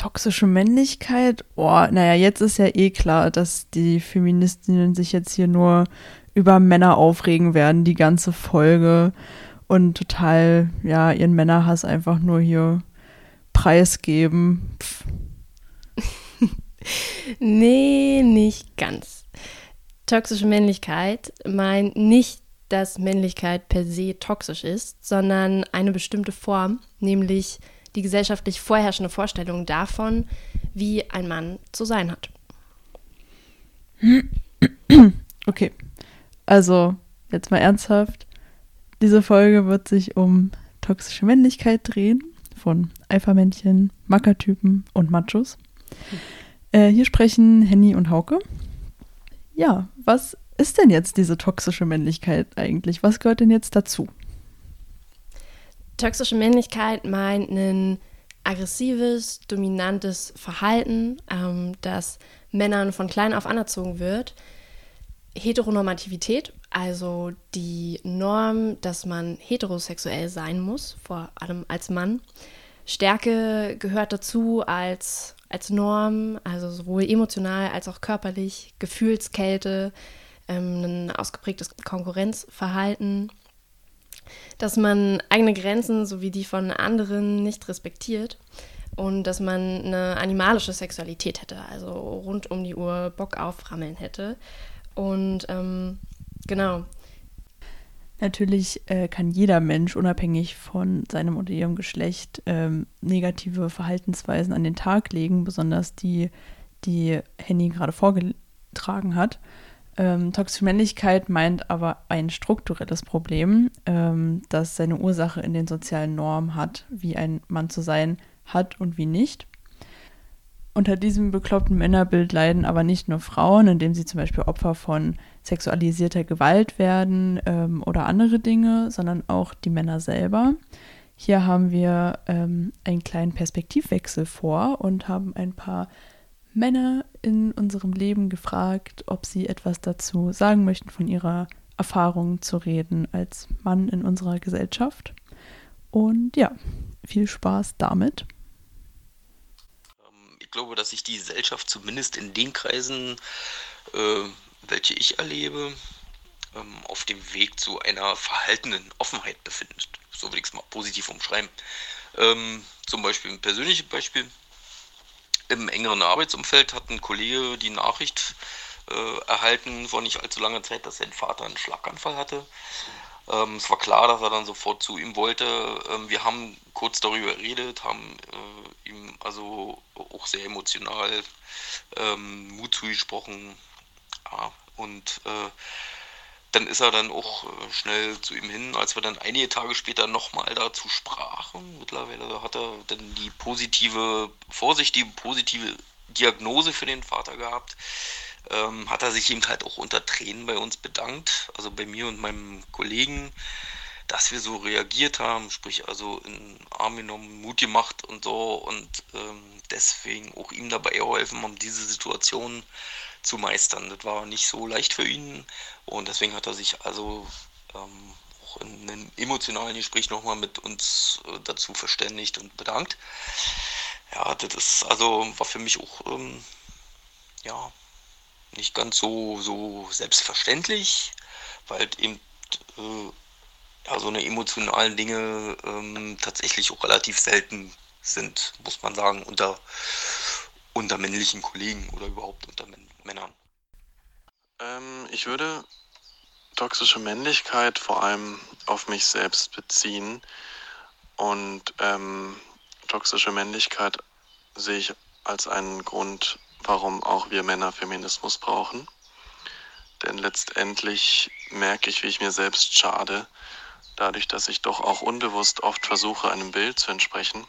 toxische Männlichkeit? Oh, naja, jetzt ist ja eh klar, dass die Feministinnen sich jetzt hier nur über Männer aufregen werden, die ganze Folge und total, ja, ihren Männerhass einfach nur hier preisgeben. Pff. nee, nicht ganz. Toxische Männlichkeit meint nicht, dass Männlichkeit per se toxisch ist, sondern eine bestimmte Form, nämlich die gesellschaftlich vorherrschende Vorstellung davon, wie ein Mann zu sein hat. Okay, also jetzt mal ernsthaft. Diese Folge wird sich um toxische Männlichkeit drehen von Alpha-Männchen, Mackertypen und Machos. Äh, hier sprechen Henny und Hauke. Ja, was ist denn jetzt diese toxische Männlichkeit eigentlich? Was gehört denn jetzt dazu? Toxische Männlichkeit meint ein aggressives, dominantes Verhalten, ähm, das Männern von klein auf anerzogen wird. Heteronormativität, also die Norm, dass man heterosexuell sein muss, vor allem als Mann. Stärke gehört dazu als, als Norm, also sowohl emotional als auch körperlich, Gefühlskälte, ähm, ein ausgeprägtes Konkurrenzverhalten dass man eigene Grenzen sowie die von anderen nicht respektiert und dass man eine animalische Sexualität hätte, also rund um die Uhr Bock auf Rammeln hätte. Und ähm, genau. Natürlich äh, kann jeder Mensch unabhängig von seinem oder ihrem Geschlecht ähm, negative Verhaltensweisen an den Tag legen, besonders die, die Henny gerade vorgetragen hat. Ähm, toxische Männlichkeit meint aber ein strukturelles Problem, ähm, das seine Ursache in den sozialen Normen hat, wie ein Mann zu sein hat und wie nicht. Unter diesem bekloppten Männerbild leiden aber nicht nur Frauen, indem sie zum Beispiel Opfer von sexualisierter Gewalt werden ähm, oder andere Dinge, sondern auch die Männer selber. Hier haben wir ähm, einen kleinen Perspektivwechsel vor und haben ein paar Männer in unserem Leben gefragt, ob sie etwas dazu sagen möchten, von ihrer Erfahrung zu reden als Mann in unserer Gesellschaft. Und ja, viel Spaß damit. Ähm, ich glaube, dass sich die Gesellschaft zumindest in den Kreisen, äh, welche ich erlebe, ähm, auf dem Weg zu einer verhaltenen Offenheit befindet. So würde ich es mal positiv umschreiben. Ähm, zum Beispiel ein persönliches Beispiel im engeren Arbeitsumfeld hat ein Kollege die Nachricht äh, erhalten vor nicht allzu langer Zeit, dass sein Vater einen Schlaganfall hatte. Ähm, es war klar, dass er dann sofort zu ihm wollte. Ähm, wir haben kurz darüber geredet, haben äh, ihm also auch sehr emotional ähm, Mut zugesprochen. Ja, und äh, dann ist er dann auch äh, schnell zu ihm hin, als wir dann einige Tage später nochmal dazu sprachen. Mittlerweile hat er dann die positive, vorsichtige positive Diagnose für den Vater gehabt. Ähm, hat er sich eben halt auch unter Tränen bei uns bedankt, also bei mir und meinem Kollegen, dass wir so reagiert haben, sprich also in Arm genommen, Mut gemacht und so und ähm, deswegen auch ihm dabei geholfen, um diese Situation zu meistern. Das war nicht so leicht für ihn und deswegen hat er sich also ähm, auch in einem emotionalen Gespräch nochmal mit uns äh, dazu verständigt und bedankt. Ja, das ist also war für mich auch ähm, ja nicht ganz so, so selbstverständlich, weil eben äh, ja, so eine emotionalen Dinge ähm, tatsächlich auch relativ selten sind, muss man sagen, unter, unter männlichen Kollegen oder überhaupt unter Männern. Ähm, ich würde toxische Männlichkeit vor allem auf mich selbst beziehen. Und ähm, toxische Männlichkeit sehe ich als einen Grund, warum auch wir Männer Feminismus brauchen. Denn letztendlich merke ich, wie ich mir selbst schade, dadurch, dass ich doch auch unbewusst oft versuche, einem Bild zu entsprechen,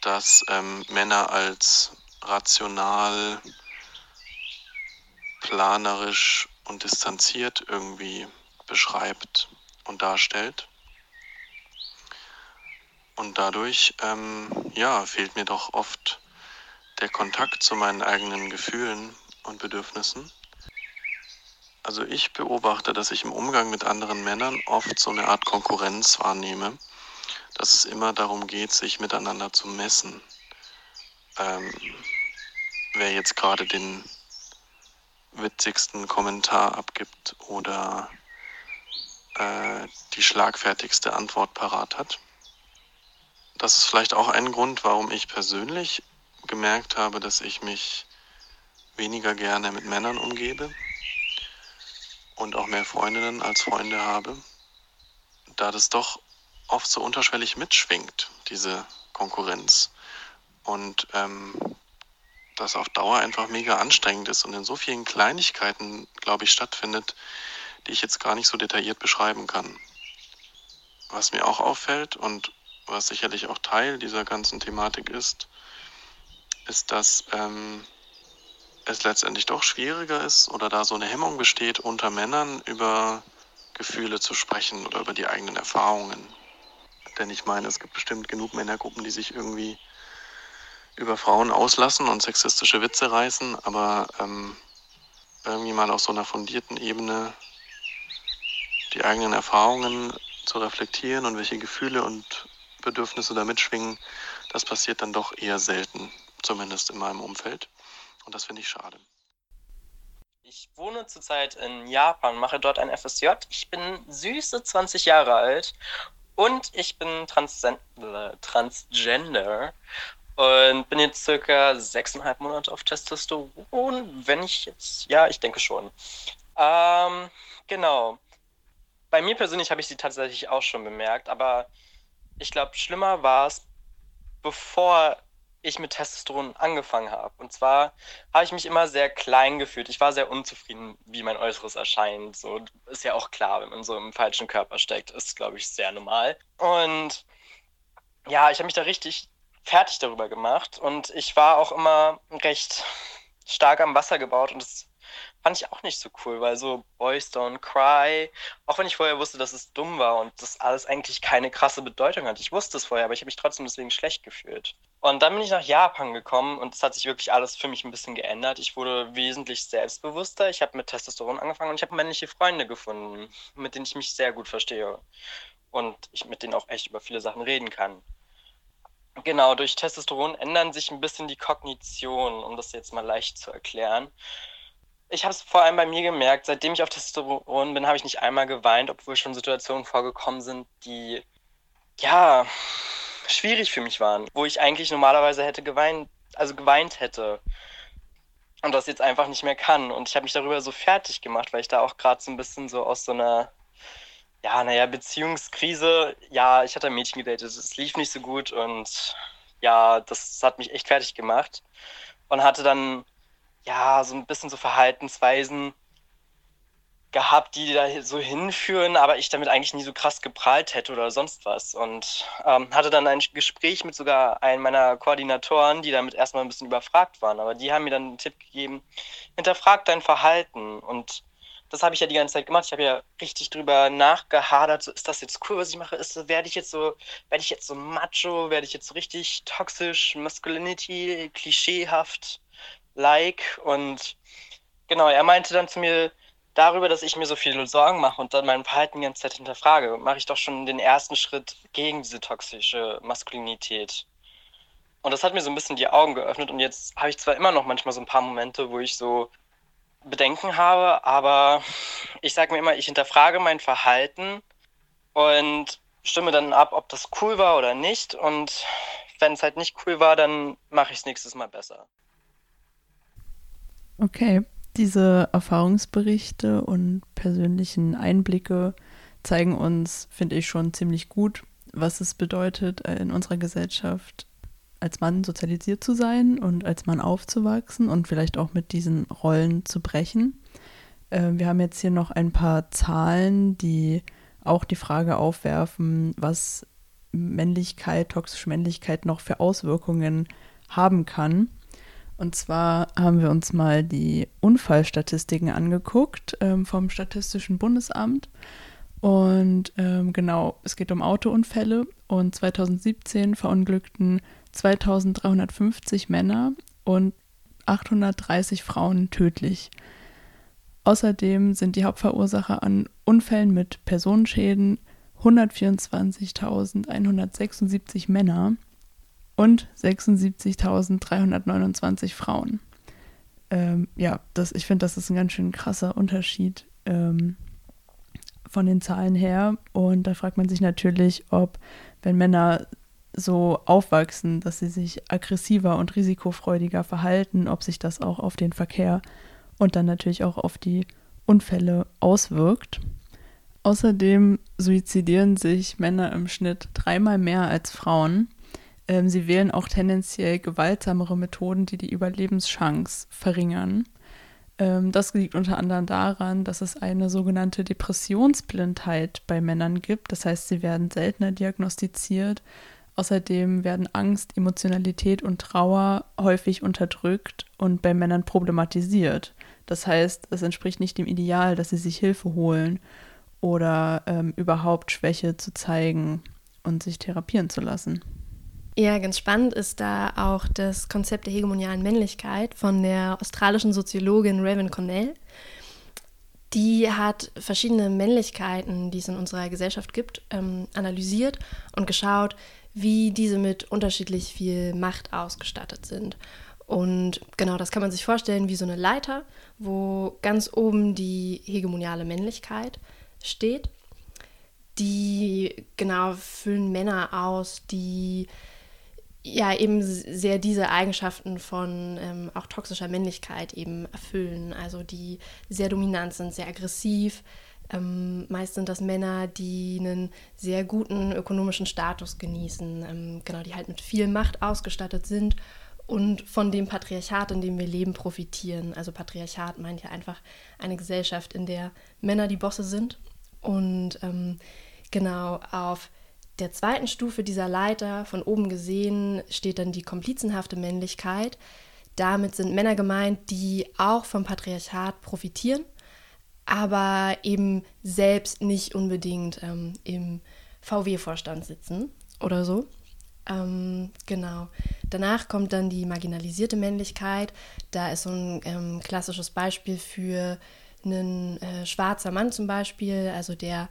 dass ähm, Männer als rational, planerisch und distanziert irgendwie beschreibt und darstellt. Und dadurch, ähm, ja, fehlt mir doch oft der Kontakt zu meinen eigenen Gefühlen und Bedürfnissen. Also ich beobachte, dass ich im Umgang mit anderen Männern oft so eine Art Konkurrenz wahrnehme, dass es immer darum geht, sich miteinander zu messen. ähm, wer jetzt gerade den witzigsten Kommentar abgibt oder äh, die schlagfertigste Antwort parat hat. Das ist vielleicht auch ein Grund, warum ich persönlich gemerkt habe, dass ich mich weniger gerne mit Männern umgebe und auch mehr Freundinnen als Freunde habe, da das doch oft so unterschwellig mitschwingt, diese Konkurrenz. Und ähm, das auf Dauer einfach mega anstrengend ist und in so vielen Kleinigkeiten, glaube ich, stattfindet, die ich jetzt gar nicht so detailliert beschreiben kann. Was mir auch auffällt und was sicherlich auch Teil dieser ganzen Thematik ist, ist, dass ähm, es letztendlich doch schwieriger ist oder da so eine Hemmung besteht, unter Männern über Gefühle zu sprechen oder über die eigenen Erfahrungen. Denn ich meine, es gibt bestimmt genug Männergruppen, die sich irgendwie über Frauen auslassen und sexistische Witze reißen, aber ähm, irgendwie mal auf so einer fundierten Ebene die eigenen Erfahrungen zu reflektieren und welche Gefühle und Bedürfnisse da mitschwingen, das passiert dann doch eher selten, zumindest in meinem Umfeld. Und das finde ich schade. Ich wohne zurzeit in Japan, mache dort ein FSJ. Ich bin süße 20 Jahre alt und ich bin Transgen Transgender und bin jetzt circa sechseinhalb Monate auf Testosteron, wenn ich jetzt, ja, ich denke schon. Ähm, genau. Bei mir persönlich habe ich sie tatsächlich auch schon bemerkt, aber ich glaube, schlimmer war es, bevor ich mit Testosteron angefangen habe. Und zwar habe ich mich immer sehr klein gefühlt. Ich war sehr unzufrieden, wie mein Äußeres erscheint. So ist ja auch klar, wenn man so im falschen Körper steckt, ist, glaube ich, sehr normal. Und ja, ich habe mich da richtig fertig darüber gemacht und ich war auch immer recht stark am Wasser gebaut und das fand ich auch nicht so cool, weil so Boys Don't Cry, auch wenn ich vorher wusste, dass es dumm war und das alles eigentlich keine krasse Bedeutung hat. Ich wusste es vorher, aber ich habe mich trotzdem deswegen schlecht gefühlt. Und dann bin ich nach Japan gekommen und es hat sich wirklich alles für mich ein bisschen geändert. Ich wurde wesentlich selbstbewusster. Ich habe mit Testosteron angefangen und ich habe männliche Freunde gefunden, mit denen ich mich sehr gut verstehe und ich mit denen auch echt über viele Sachen reden kann. Genau, durch Testosteron ändern sich ein bisschen die Kognition, um das jetzt mal leicht zu erklären. Ich habe es vor allem bei mir gemerkt, seitdem ich auf Testosteron bin, habe ich nicht einmal geweint, obwohl schon Situationen vorgekommen sind, die ja schwierig für mich waren, wo ich eigentlich normalerweise hätte geweint, also geweint hätte und das jetzt einfach nicht mehr kann. Und ich habe mich darüber so fertig gemacht, weil ich da auch gerade so ein bisschen so aus so einer ja, naja, Beziehungskrise. Ja, ich hatte ein Mädchen gedatet, es lief nicht so gut und ja, das hat mich echt fertig gemacht. Und hatte dann, ja, so ein bisschen so Verhaltensweisen gehabt, die da so hinführen, aber ich damit eigentlich nie so krass geprahlt hätte oder sonst was. Und ähm, hatte dann ein Gespräch mit sogar einem meiner Koordinatoren, die damit erstmal ein bisschen überfragt waren. Aber die haben mir dann einen Tipp gegeben, hinterfrag dein Verhalten und das habe ich ja die ganze Zeit gemacht. Ich habe ja richtig drüber nachgehadert. So, ist das jetzt cool, was ich mache? Ist, werde ich jetzt so, werde ich jetzt so macho? Werde ich jetzt so richtig toxisch, Masculinity, klischeehaft, like? Und genau, er meinte dann zu mir, darüber, dass ich mir so viele Sorgen mache und dann mein Verhalten die ganze Zeit hinterfrage, mache ich doch schon den ersten Schritt gegen diese toxische Maskulinität. Und das hat mir so ein bisschen die Augen geöffnet und jetzt habe ich zwar immer noch manchmal so ein paar Momente, wo ich so Bedenken habe, aber ich sage mir immer, ich hinterfrage mein Verhalten und stimme dann ab, ob das cool war oder nicht. Und wenn es halt nicht cool war, dann mache ich es nächstes Mal besser. Okay, diese Erfahrungsberichte und persönlichen Einblicke zeigen uns, finde ich, schon ziemlich gut, was es bedeutet, äh, in unserer Gesellschaft als Mann sozialisiert zu sein und als Mann aufzuwachsen und vielleicht auch mit diesen Rollen zu brechen. Äh, wir haben jetzt hier noch ein paar Zahlen, die auch die Frage aufwerfen, was Männlichkeit, toxische Männlichkeit noch für Auswirkungen haben kann. Und zwar haben wir uns mal die Unfallstatistiken angeguckt ähm, vom Statistischen Bundesamt. Und ähm, genau, es geht um Autounfälle. Und 2017 verunglückten 2350 Männer und 830 Frauen tödlich. Außerdem sind die Hauptverursacher an Unfällen mit Personenschäden 124.176 Männer und 76.329 Frauen. Ähm, ja, das, ich finde, das ist ein ganz schön krasser Unterschied ähm, von den Zahlen her. Und da fragt man sich natürlich, ob, wenn Männer so aufwachsen, dass sie sich aggressiver und risikofreudiger verhalten, ob sich das auch auf den Verkehr und dann natürlich auch auf die Unfälle auswirkt. Außerdem suizidieren sich Männer im Schnitt dreimal mehr als Frauen. Ähm, sie wählen auch tendenziell gewaltsamere Methoden, die die Überlebenschance verringern. Ähm, das liegt unter anderem daran, dass es eine sogenannte Depressionsblindheit bei Männern gibt. Das heißt, sie werden seltener diagnostiziert. Außerdem werden Angst, Emotionalität und Trauer häufig unterdrückt und bei Männern problematisiert. Das heißt, es entspricht nicht dem Ideal, dass sie sich Hilfe holen oder ähm, überhaupt Schwäche zu zeigen und sich therapieren zu lassen. Ja, ganz spannend ist da auch das Konzept der hegemonialen Männlichkeit von der australischen Soziologin Raven Cornell. Die hat verschiedene Männlichkeiten, die es in unserer Gesellschaft gibt, ähm, analysiert und geschaut, wie diese mit unterschiedlich viel Macht ausgestattet sind. Und genau das kann man sich vorstellen wie so eine Leiter, wo ganz oben die hegemoniale Männlichkeit steht. Die genau füllen Männer aus, die ja eben sehr diese Eigenschaften von ähm, auch toxischer Männlichkeit eben erfüllen. Also die sehr dominant sind, sehr aggressiv. Ähm, meist sind das Männer, die einen sehr guten ökonomischen Status genießen, ähm, genau, die halt mit viel Macht ausgestattet sind und von dem Patriarchat, in dem wir leben, profitieren. Also Patriarchat meint ja einfach eine Gesellschaft, in der Männer die Bosse sind. Und ähm, genau auf der zweiten Stufe dieser Leiter, von oben gesehen, steht dann die komplizenhafte Männlichkeit. Damit sind Männer gemeint, die auch vom Patriarchat profitieren, aber eben selbst nicht unbedingt ähm, im VW-Vorstand sitzen oder so. Ähm, genau. Danach kommt dann die marginalisierte Männlichkeit. Da ist so ein ähm, klassisches Beispiel für einen äh, schwarzer Mann zum Beispiel, also der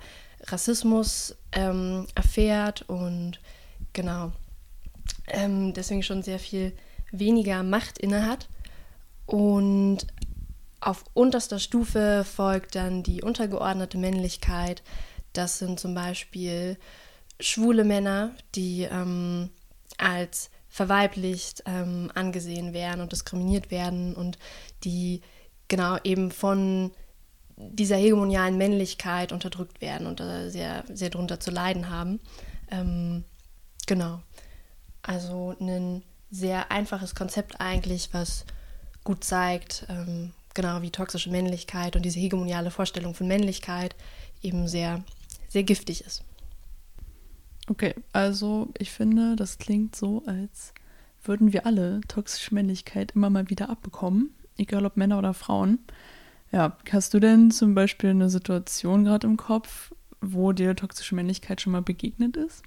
Rassismus ähm, erfährt und genau ähm, deswegen schon sehr viel weniger Macht innehat. Und auf unterster Stufe folgt dann die untergeordnete Männlichkeit. Das sind zum Beispiel schwule Männer, die ähm, als verweiblicht ähm, angesehen werden und diskriminiert werden und die genau eben von dieser hegemonialen Männlichkeit unterdrückt werden und äh, sehr, sehr drunter zu leiden haben. Ähm, genau. Also ein sehr einfaches Konzept eigentlich, was gut zeigt, ähm, genau wie toxische Männlichkeit und diese hegemoniale Vorstellung von Männlichkeit eben sehr, sehr giftig ist. Okay, also ich finde, das klingt so, als würden wir alle toxische Männlichkeit immer mal wieder abbekommen, egal ob Männer oder Frauen. Ja, hast du denn zum Beispiel eine Situation gerade im Kopf, wo dir toxische Männlichkeit schon mal begegnet ist?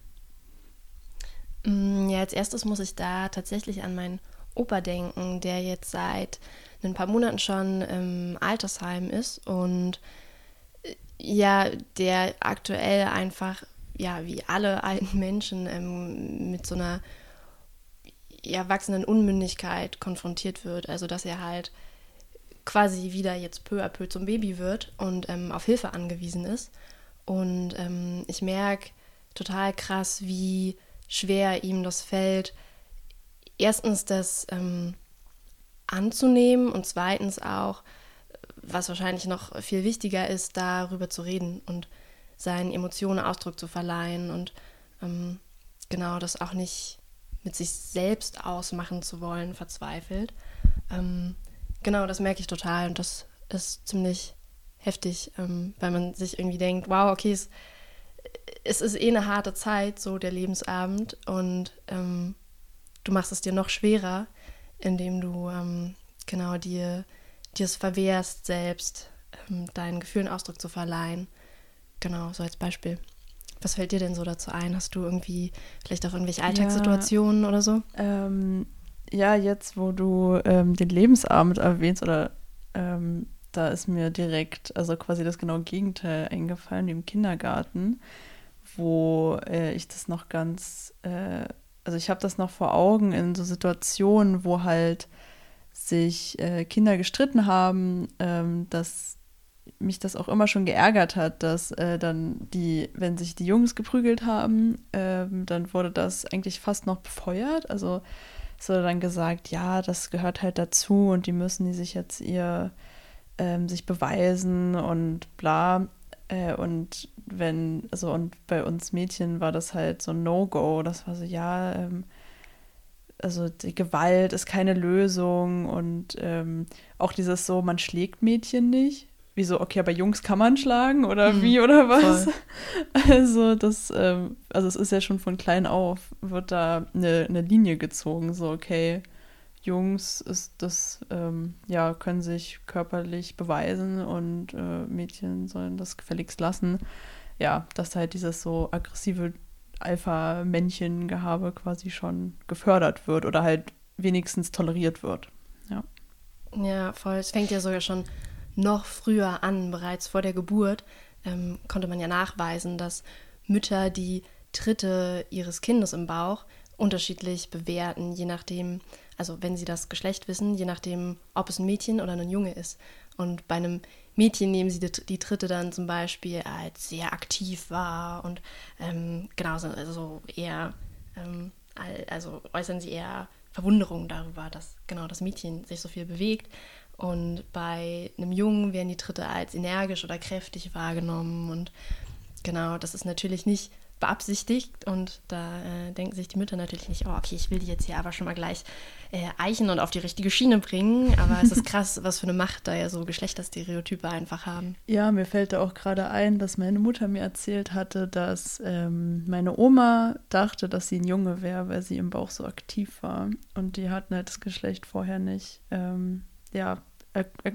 Mm, ja, als erstes muss ich da tatsächlich an meinen Opa denken, der jetzt seit ein paar Monaten schon im Altersheim ist und äh, ja, der aktuell einfach ja, wie alle alten Menschen ähm, mit so einer ja, wachsenden Unmündigkeit konfrontiert wird. Also dass er halt quasi wieder jetzt peu à peu zum Baby wird und ähm, auf Hilfe angewiesen ist. Und ähm, ich merke total krass, wie schwer ihm das fällt, erstens das ähm, anzunehmen und zweitens auch, was wahrscheinlich noch viel wichtiger ist, darüber zu reden und seinen Emotionen Ausdruck zu verleihen und ähm, genau das auch nicht mit sich selbst ausmachen zu wollen, verzweifelt. Ähm, genau, das merke ich total und das ist ziemlich heftig, ähm, weil man sich irgendwie denkt, wow, okay, es, es ist eh eine harte Zeit, so der Lebensabend und ähm, du machst es dir noch schwerer, indem du ähm, genau dir, dir es verwehrst, selbst ähm, deinen Gefühlen Ausdruck zu verleihen. Genau, so als Beispiel. Was fällt dir denn so dazu ein? Hast du irgendwie vielleicht auch irgendwelche Alltagssituationen ja, oder so? Ähm, ja, jetzt, wo du ähm, den Lebensabend erwähnst, oder ähm, da ist mir direkt, also quasi das genaue Gegenteil eingefallen, wie im Kindergarten, wo äh, ich das noch ganz, äh, also ich habe das noch vor Augen in so Situationen, wo halt sich äh, Kinder gestritten haben, ähm, dass mich das auch immer schon geärgert hat, dass äh, dann die, wenn sich die Jungs geprügelt haben, ähm, dann wurde das eigentlich fast noch befeuert. Also wurde dann gesagt, ja, das gehört halt dazu und die müssen die sich jetzt ihr ähm, sich beweisen und bla. Äh, und wenn, also und bei uns Mädchen war das halt so ein No-Go. Das war so, ja, ähm, also die Gewalt ist keine Lösung und ähm, auch dieses so, man schlägt Mädchen nicht. Wieso, okay, aber Jungs kann man schlagen oder mhm, wie oder was? Voll. Also das, ähm, also es ist ja schon von klein auf, wird da eine, eine Linie gezogen, so okay, Jungs ist das, ähm, ja, können sich körperlich beweisen und äh, Mädchen sollen das gefälligst lassen. Ja, dass halt dieses so aggressive Alpha-Männchen-Gehabe quasi schon gefördert wird oder halt wenigstens toleriert wird. Ja. Ja, voll. Es fängt ja sogar schon noch früher an, bereits vor der Geburt, ähm, konnte man ja nachweisen, dass Mütter die Tritte ihres Kindes im Bauch unterschiedlich bewerten, je nachdem, also wenn sie das Geschlecht wissen, je nachdem, ob es ein Mädchen oder ein Junge ist. Und bei einem Mädchen nehmen sie die, die Tritte dann zum Beispiel als sehr aktiv wahr und ähm, genau, also eher, ähm, also äußern sie eher Verwunderung darüber, dass genau das Mädchen sich so viel bewegt. Und bei einem Jungen werden die Tritte als energisch oder kräftig wahrgenommen. Und genau, das ist natürlich nicht beabsichtigt und da äh, denken sich die Mütter natürlich nicht, oh, okay, ich will die jetzt hier aber schon mal gleich äh, eichen und auf die richtige Schiene bringen. Aber es ist krass, was für eine Macht da ja so Geschlechterstereotype einfach haben. Ja, mir fällt da auch gerade ein, dass meine Mutter mir erzählt hatte, dass ähm, meine Oma dachte, dass sie ein Junge wäre, weil sie im Bauch so aktiv war. Und die hatten halt das Geschlecht vorher nicht. Ähm, ja, äh, äh,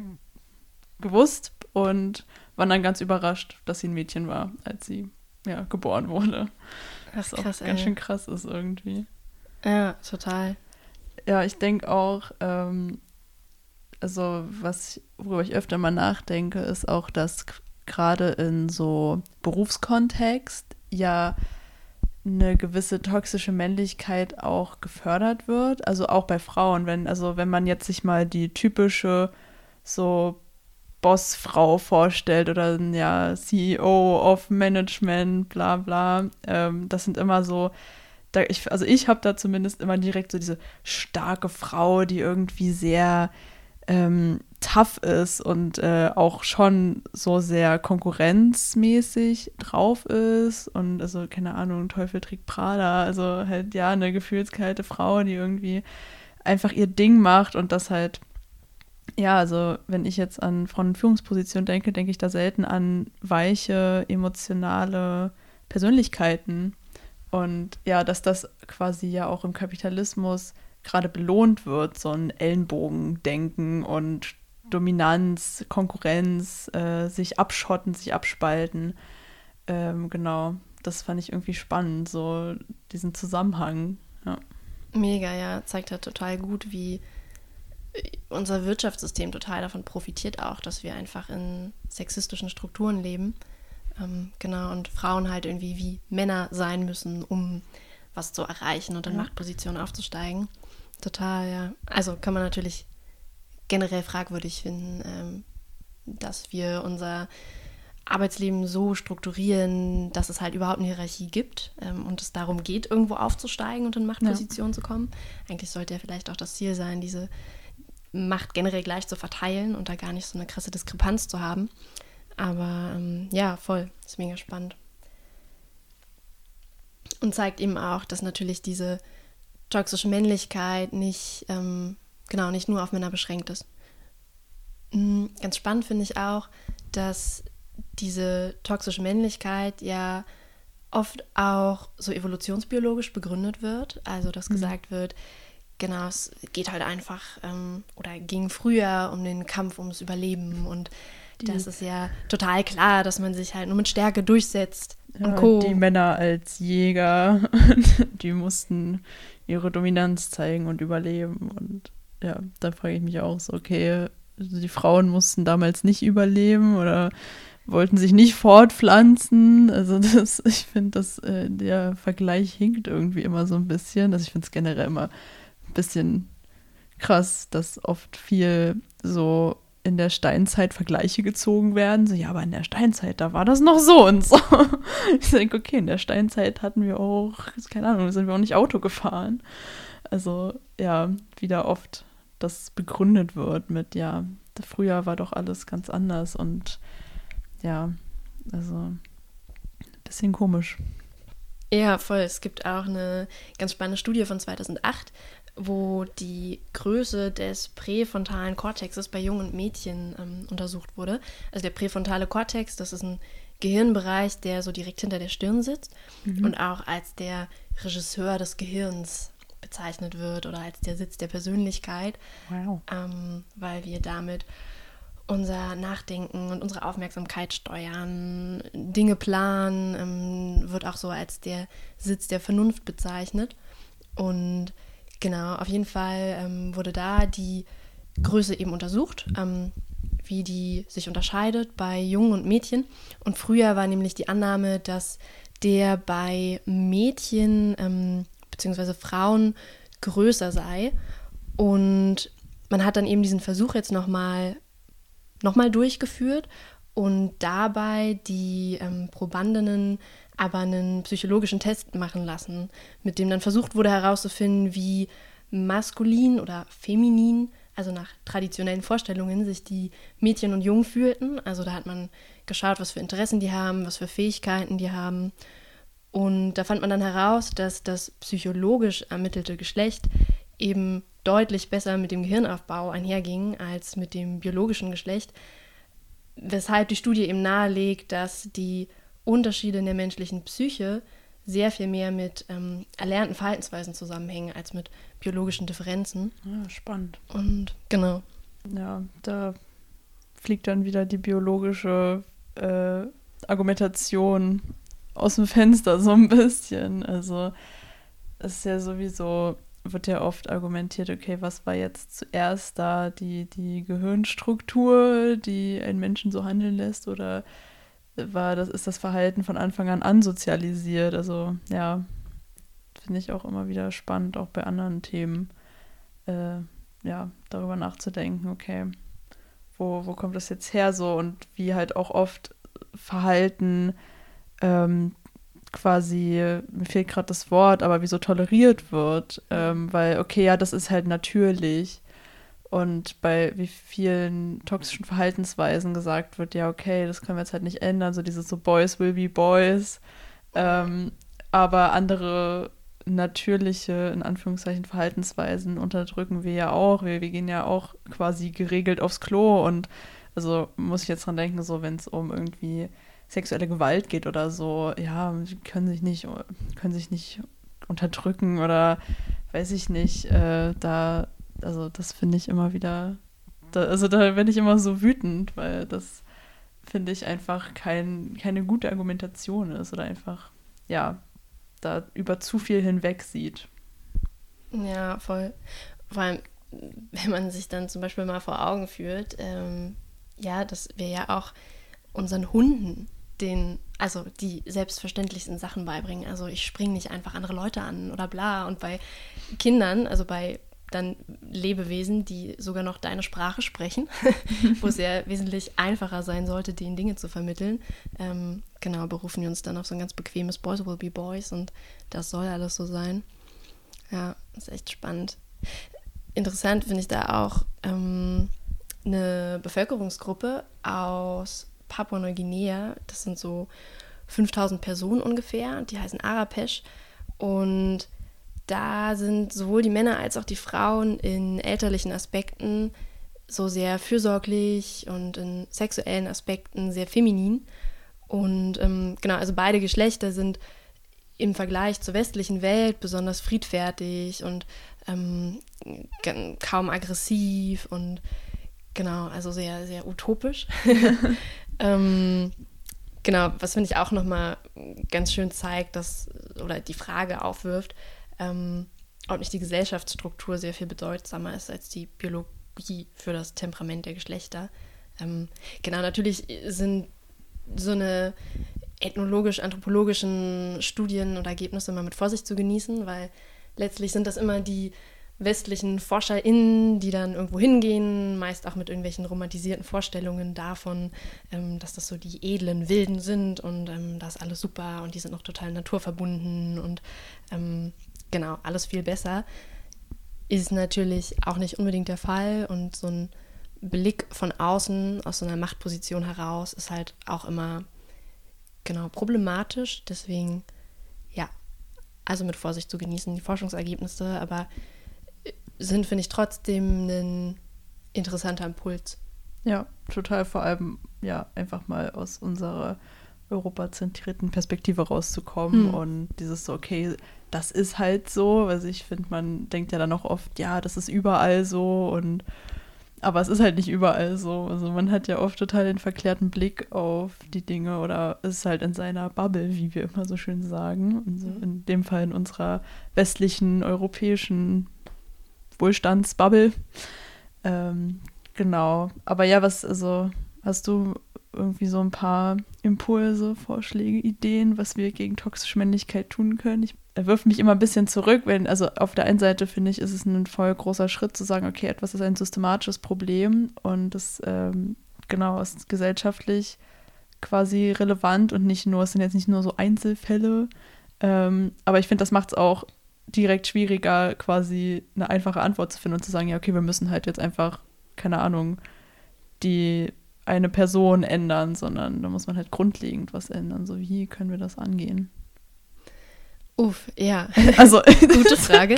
gewusst und waren dann ganz überrascht, dass sie ein Mädchen war, als sie ja, geboren wurde. Das ist krass, auch ganz schön krass ist irgendwie. Ja, total. Ja, ich denke auch, ähm, also was, worüber ich öfter mal nachdenke, ist auch, dass gerade in so Berufskontext ja eine gewisse toxische Männlichkeit auch gefördert wird. Also auch bei Frauen, wenn, also wenn man jetzt sich mal die typische so Bossfrau vorstellt oder ja, CEO of Management, bla bla. Ähm, das sind immer so, da ich, also ich habe da zumindest immer direkt so diese starke Frau, die irgendwie sehr ähm, tough ist und äh, auch schon so sehr konkurrenzmäßig drauf ist und also keine Ahnung, Teufel trägt Prada, also halt ja eine gefühlskalte Frau, die irgendwie einfach ihr Ding macht und das halt ja, also wenn ich jetzt an Frauen in Führungspositionen denke, denke ich da selten an weiche, emotionale Persönlichkeiten. Und ja, dass das quasi ja auch im Kapitalismus gerade belohnt wird, so ein Ellenbogendenken und Dominanz, Konkurrenz, äh, sich abschotten, sich abspalten. Ähm, genau, das fand ich irgendwie spannend, so diesen Zusammenhang. Ja. Mega, ja, zeigt halt total gut, wie unser Wirtschaftssystem total davon profitiert auch, dass wir einfach in sexistischen Strukturen leben. Ähm, genau, und Frauen halt irgendwie wie Männer sein müssen, um was zu erreichen und in ja. Machtpositionen aufzusteigen. Total, ja. Also kann man natürlich generell fragwürdig finden, ähm, dass wir unser Arbeitsleben so strukturieren, dass es halt überhaupt eine Hierarchie gibt ähm, und es darum geht, irgendwo aufzusteigen und in Machtpositionen ja. zu kommen. Eigentlich sollte ja vielleicht auch das Ziel sein, diese Macht generell gleich zu verteilen und da gar nicht so eine krasse Diskrepanz zu haben. Aber ähm, ja, voll, ist mega spannend. Und zeigt eben auch, dass natürlich diese toxische Männlichkeit nicht, ähm, genau, nicht nur auf Männer beschränkt ist. Mhm, ganz spannend finde ich auch, dass diese toxische Männlichkeit ja oft auch so evolutionsbiologisch begründet wird. Also, dass mhm. gesagt wird, genau, es geht halt einfach ähm, oder ging früher um den Kampf ums Überleben und das ist ja total klar, dass man sich halt nur mit Stärke durchsetzt. Ja, und Co. Die Männer als Jäger, die mussten ihre Dominanz zeigen und überleben. Und ja, da frage ich mich auch so, okay, also die Frauen mussten damals nicht überleben oder wollten sich nicht fortpflanzen. Also das, ich finde, dass äh, der Vergleich hinkt irgendwie immer so ein bisschen. Also ich finde es generell immer ein bisschen krass, dass oft viel so in der Steinzeit Vergleiche gezogen werden. So, ja, aber in der Steinzeit, da war das noch so und so. Ich denke, okay, in der Steinzeit hatten wir auch, keine Ahnung, sind wir auch nicht Auto gefahren. Also, ja, wieder oft das begründet wird mit, ja, früher war doch alles ganz anders und ja, also ein bisschen komisch. Ja, voll. Es gibt auch eine ganz spannende Studie von 2008, wo die Größe des präfrontalen Kortexes bei Jungen und Mädchen ähm, untersucht wurde. Also der präfrontale Kortex, das ist ein Gehirnbereich, der so direkt hinter der Stirn sitzt mhm. und auch als der Regisseur des Gehirns bezeichnet wird oder als der Sitz der Persönlichkeit, wow. ähm, weil wir damit unser Nachdenken und unsere Aufmerksamkeit steuern, Dinge planen, ähm, wird auch so als der Sitz der Vernunft bezeichnet. Und Genau, auf jeden Fall ähm, wurde da die Größe eben untersucht, ähm, wie die sich unterscheidet bei Jungen und Mädchen. Und früher war nämlich die Annahme, dass der bei Mädchen ähm, bzw. Frauen größer sei. Und man hat dann eben diesen Versuch jetzt nochmal noch mal durchgeführt und dabei die ähm, Probandinnen aber einen psychologischen Test machen lassen, mit dem dann versucht wurde herauszufinden, wie maskulin oder feminin, also nach traditionellen Vorstellungen, sich die Mädchen und Jungen fühlten. Also da hat man geschaut, was für Interessen die haben, was für Fähigkeiten die haben. Und da fand man dann heraus, dass das psychologisch ermittelte Geschlecht eben deutlich besser mit dem Gehirnaufbau einherging als mit dem biologischen Geschlecht, weshalb die Studie eben nahelegt, dass die Unterschiede in der menschlichen Psyche sehr viel mehr mit ähm, erlernten Verhaltensweisen zusammenhängen als mit biologischen Differenzen. Ja, spannend. Und genau. Ja, da fliegt dann wieder die biologische äh, Argumentation aus dem Fenster so ein bisschen. Also es ist ja sowieso, wird ja oft argumentiert, okay, was war jetzt zuerst da, die, die Gehirnstruktur, die einen Menschen so handeln lässt oder war das, ist das Verhalten von Anfang an ansozialisiert. Also ja, finde ich auch immer wieder spannend, auch bei anderen Themen, äh, ja, darüber nachzudenken, okay, wo, wo kommt das jetzt her so und wie halt auch oft Verhalten ähm, quasi, mir fehlt gerade das Wort, aber wie so toleriert wird, ähm, weil, okay, ja, das ist halt natürlich. Und bei wie vielen toxischen Verhaltensweisen gesagt wird, ja, okay, das können wir jetzt halt nicht ändern, so dieses so Boys will be Boys. Ähm, aber andere natürliche, in Anführungszeichen, Verhaltensweisen unterdrücken wir ja auch. Wir, wir gehen ja auch quasi geregelt aufs Klo und also muss ich jetzt dran denken, so wenn es um irgendwie sexuelle Gewalt geht oder so, ja, können sich nicht, können sich nicht unterdrücken oder weiß ich nicht, äh, da also das finde ich immer wieder, da, also da bin ich immer so wütend, weil das finde ich einfach kein, keine gute Argumentation ist oder einfach, ja, da über zu viel hinweg sieht. Ja, voll. Vor allem, wenn man sich dann zum Beispiel mal vor Augen führt, ähm, ja, dass wir ja auch unseren Hunden den, also die selbstverständlichsten Sachen beibringen. Also ich springe nicht einfach andere Leute an oder bla. Und bei Kindern, also bei dann Lebewesen, die sogar noch deine Sprache sprechen, wo es ja wesentlich einfacher sein sollte, denen Dinge zu vermitteln. Ähm, genau, berufen wir uns dann auf so ein ganz bequemes Boys will be Boys und das soll alles so sein. Ja, ist echt spannend. Interessant finde ich da auch ähm, eine Bevölkerungsgruppe aus Papua-Neuguinea. Das sind so 5000 Personen ungefähr. Die heißen Arapesh. Und da sind sowohl die Männer als auch die Frauen in elterlichen Aspekten so sehr fürsorglich und in sexuellen Aspekten sehr feminin. Und ähm, genau, also beide Geschlechter sind im Vergleich zur westlichen Welt besonders friedfertig und ähm, kaum aggressiv und genau, also sehr, sehr utopisch. ähm, genau, was finde ich auch nochmal ganz schön zeigt, dass, oder die Frage aufwirft, ähm, ob nicht die Gesellschaftsstruktur sehr viel bedeutsamer ist als die Biologie für das Temperament der Geschlechter. Ähm, genau, natürlich sind so eine ethnologisch-anthropologischen Studien und Ergebnisse mal mit Vorsicht zu genießen, weil letztlich sind das immer die westlichen ForscherInnen, die dann irgendwo hingehen, meist auch mit irgendwelchen romantisierten Vorstellungen davon, ähm, dass das so die edlen Wilden sind und ähm, das ist alles super und die sind noch total naturverbunden und ähm, genau, alles viel besser. Ist natürlich auch nicht unbedingt der Fall und so ein Blick von außen, aus so einer Machtposition heraus, ist halt auch immer genau problematisch. Deswegen, ja, also mit Vorsicht zu genießen, die Forschungsergebnisse, aber sind, finde ich, trotzdem ein interessanter Impuls. Ja, total. Vor allem, ja, einfach mal aus unserer europazentrierten Perspektive rauszukommen hm. und dieses so, okay, das ist halt so. Also ich finde, man denkt ja dann auch oft, ja, das ist überall so und aber es ist halt nicht überall so. Also man hat ja oft total den verklärten Blick auf die Dinge oder ist halt in seiner Bubble, wie wir immer so schön sagen. Und so mhm. in dem Fall in unserer westlichen europäischen Wohlstandsbubble. Ähm, genau. Aber ja, was, also, hast du irgendwie so ein paar Impulse, Vorschläge, Ideen, was wir gegen toxische Männlichkeit tun können? Ich wirft mich immer ein bisschen zurück, wenn, also auf der einen Seite finde ich, ist es ein voll großer Schritt zu sagen, okay, etwas ist ein systematisches Problem und das ähm, genau ist gesellschaftlich quasi relevant und nicht nur, es sind jetzt nicht nur so Einzelfälle. Ähm, aber ich finde, das macht es auch direkt schwieriger, quasi eine einfache Antwort zu finden und zu sagen, ja, okay, wir müssen halt jetzt einfach, keine Ahnung, die eine Person ändern, sondern da muss man halt grundlegend was ändern. So, wie können wir das angehen? Uff, ja. Also, gute Frage.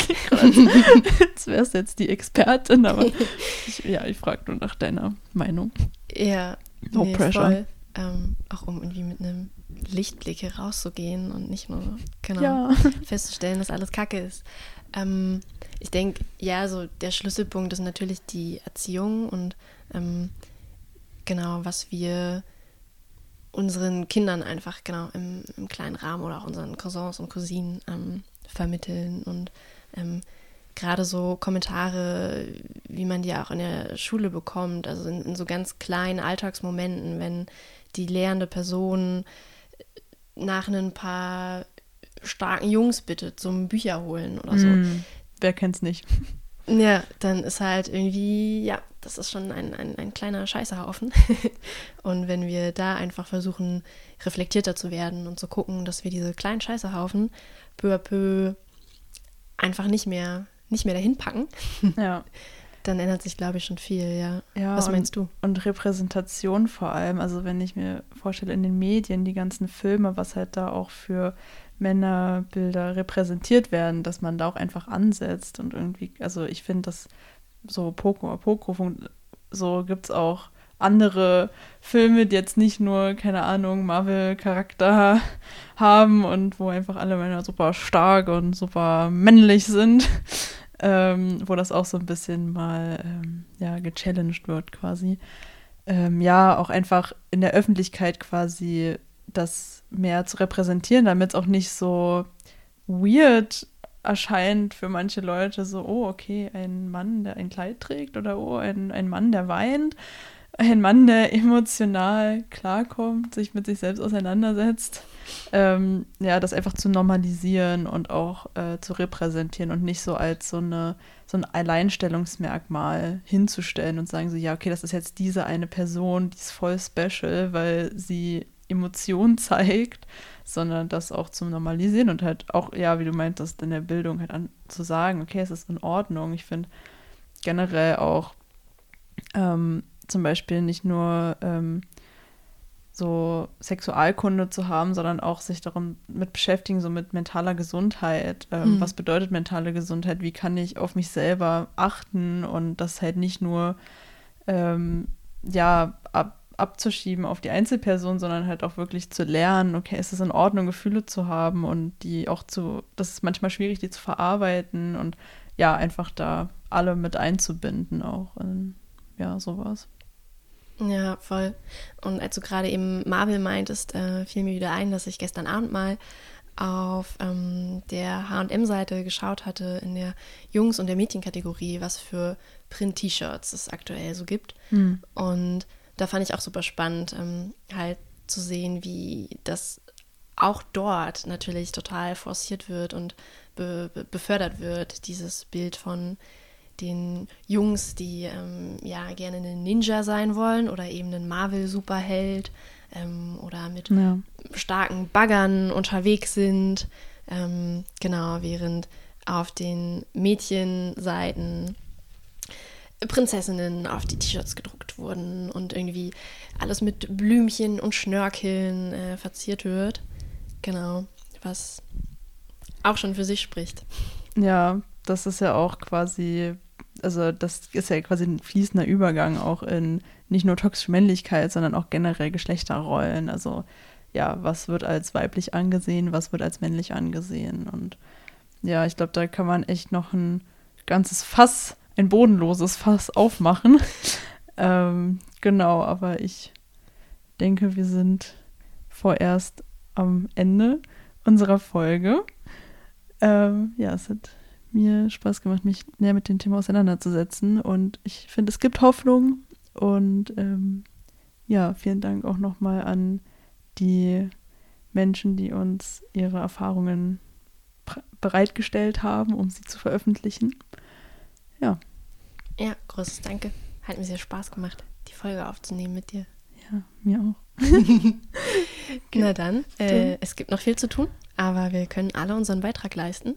Jetzt wärst jetzt die Expertin, aber ich, ja, ich frage nur nach deiner Meinung. Ja. No nee, pressure. Voll, ähm, auch um irgendwie mit einem Lichtblicke rauszugehen und nicht nur genau ja. festzustellen, dass alles Kacke ist. Ähm, ich denke, ja, so der Schlüsselpunkt ist natürlich die Erziehung und ähm, genau, was wir unseren Kindern einfach genau im, im, kleinen Rahmen oder auch unseren Cousins und Cousinen ähm, vermitteln und ähm, gerade so Kommentare, wie man die auch in der Schule bekommt, also in, in so ganz kleinen Alltagsmomenten, wenn die lehrende Person nach ein paar starken Jungs bitte zum Bücher holen oder so. Mm, wer kennt's nicht? Ja, dann ist halt irgendwie, ja, das ist schon ein, ein, ein kleiner Scheißerhaufen. und wenn wir da einfach versuchen, reflektierter zu werden und zu gucken, dass wir diese kleinen Scheißerhaufen peu à peu einfach nicht mehr, nicht mehr dahin packen, ja. dann ändert sich, glaube ich, schon viel, ja. ja Was meinst und, du? Und Repräsentation vor allem. Also wenn ich mir vorstelle, in den Medien, die ganzen Filme, was halt da auch für Männerbilder repräsentiert werden, dass man da auch einfach ansetzt und irgendwie, also ich finde, dass so Poco Poco so gibt es auch andere Filme, die jetzt nicht nur, keine Ahnung, Marvel-Charakter haben und wo einfach alle Männer super stark und super männlich sind, ähm, wo das auch so ein bisschen mal ähm, ja, gechallenged wird quasi. Ähm, ja, auch einfach in der Öffentlichkeit quasi das mehr zu repräsentieren, damit es auch nicht so weird erscheint für manche Leute, so, oh, okay, ein Mann, der ein Kleid trägt oder oh, ein, ein Mann, der weint, ein Mann, der emotional klarkommt, sich mit sich selbst auseinandersetzt. Ähm, ja, das einfach zu normalisieren und auch äh, zu repräsentieren und nicht so als so, eine, so ein Alleinstellungsmerkmal hinzustellen und sagen so, ja, okay, das ist jetzt diese eine Person, die ist voll special, weil sie Emotionen zeigt, sondern das auch zum Normalisieren und halt auch, ja, wie du meintest, in der Bildung halt an, zu sagen, okay, es ist in Ordnung. Ich finde generell auch ähm, zum Beispiel nicht nur ähm, so Sexualkunde zu haben, sondern auch sich darum mit beschäftigen, so mit mentaler Gesundheit. Ähm, mhm. Was bedeutet mentale Gesundheit? Wie kann ich auf mich selber achten und das halt nicht nur ähm, ja ab, abzuschieben auf die Einzelperson, sondern halt auch wirklich zu lernen, okay, ist es in Ordnung, Gefühle zu haben und die auch zu, das ist manchmal schwierig, die zu verarbeiten und ja, einfach da alle mit einzubinden auch in, ja, sowas. Ja, voll. Und als du gerade eben Marvel meintest, äh, fiel mir wieder ein, dass ich gestern Abend mal auf ähm, der HM-Seite geschaut hatte in der Jungs- und der Mädchenkategorie, was für Print-T-Shirts es aktuell so gibt. Mhm. Und da fand ich auch super spannend, ähm, halt zu sehen, wie das auch dort natürlich total forciert wird und be be befördert wird, dieses Bild von den Jungs, die ähm, ja gerne einen Ninja sein wollen oder eben einen Marvel-Superheld ähm, oder mit Ja. starken Baggern unterwegs sind. Ähm, genau, während auf den Mädchenseiten Prinzessinnen auf die T-Shirts gedruckt wurden und irgendwie alles mit Blümchen und Schnörkeln äh, verziert wird. Genau, was auch schon für sich spricht. Ja, das ist ja auch quasi, also das ist ja quasi ein fließender Übergang auch in nicht nur toxische Männlichkeit, sondern auch generell Geschlechterrollen. Also ja, was wird als weiblich angesehen, was wird als männlich angesehen. Und ja, ich glaube, da kann man echt noch ein ganzes Fass, ein bodenloses Fass aufmachen. ähm, genau, aber ich denke, wir sind vorerst am Ende unserer Folge. Ähm, ja, es hat mir Spaß gemacht, mich näher mit dem Thema auseinanderzusetzen. Und ich finde, es gibt Hoffnung. Und ähm, ja, vielen Dank auch nochmal an die Menschen, die uns ihre Erfahrungen bereitgestellt haben, um sie zu veröffentlichen. Ja, Ja, großes Danke. Hat mir sehr Spaß gemacht, die Folge aufzunehmen mit dir. ja, mir auch. Na dann, äh, es gibt noch viel zu tun, aber wir können alle unseren Beitrag leisten.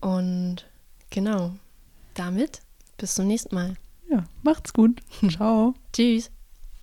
Und genau, damit bis zum nächsten Mal. Ja, macht's gut. Ciao. Tschüss.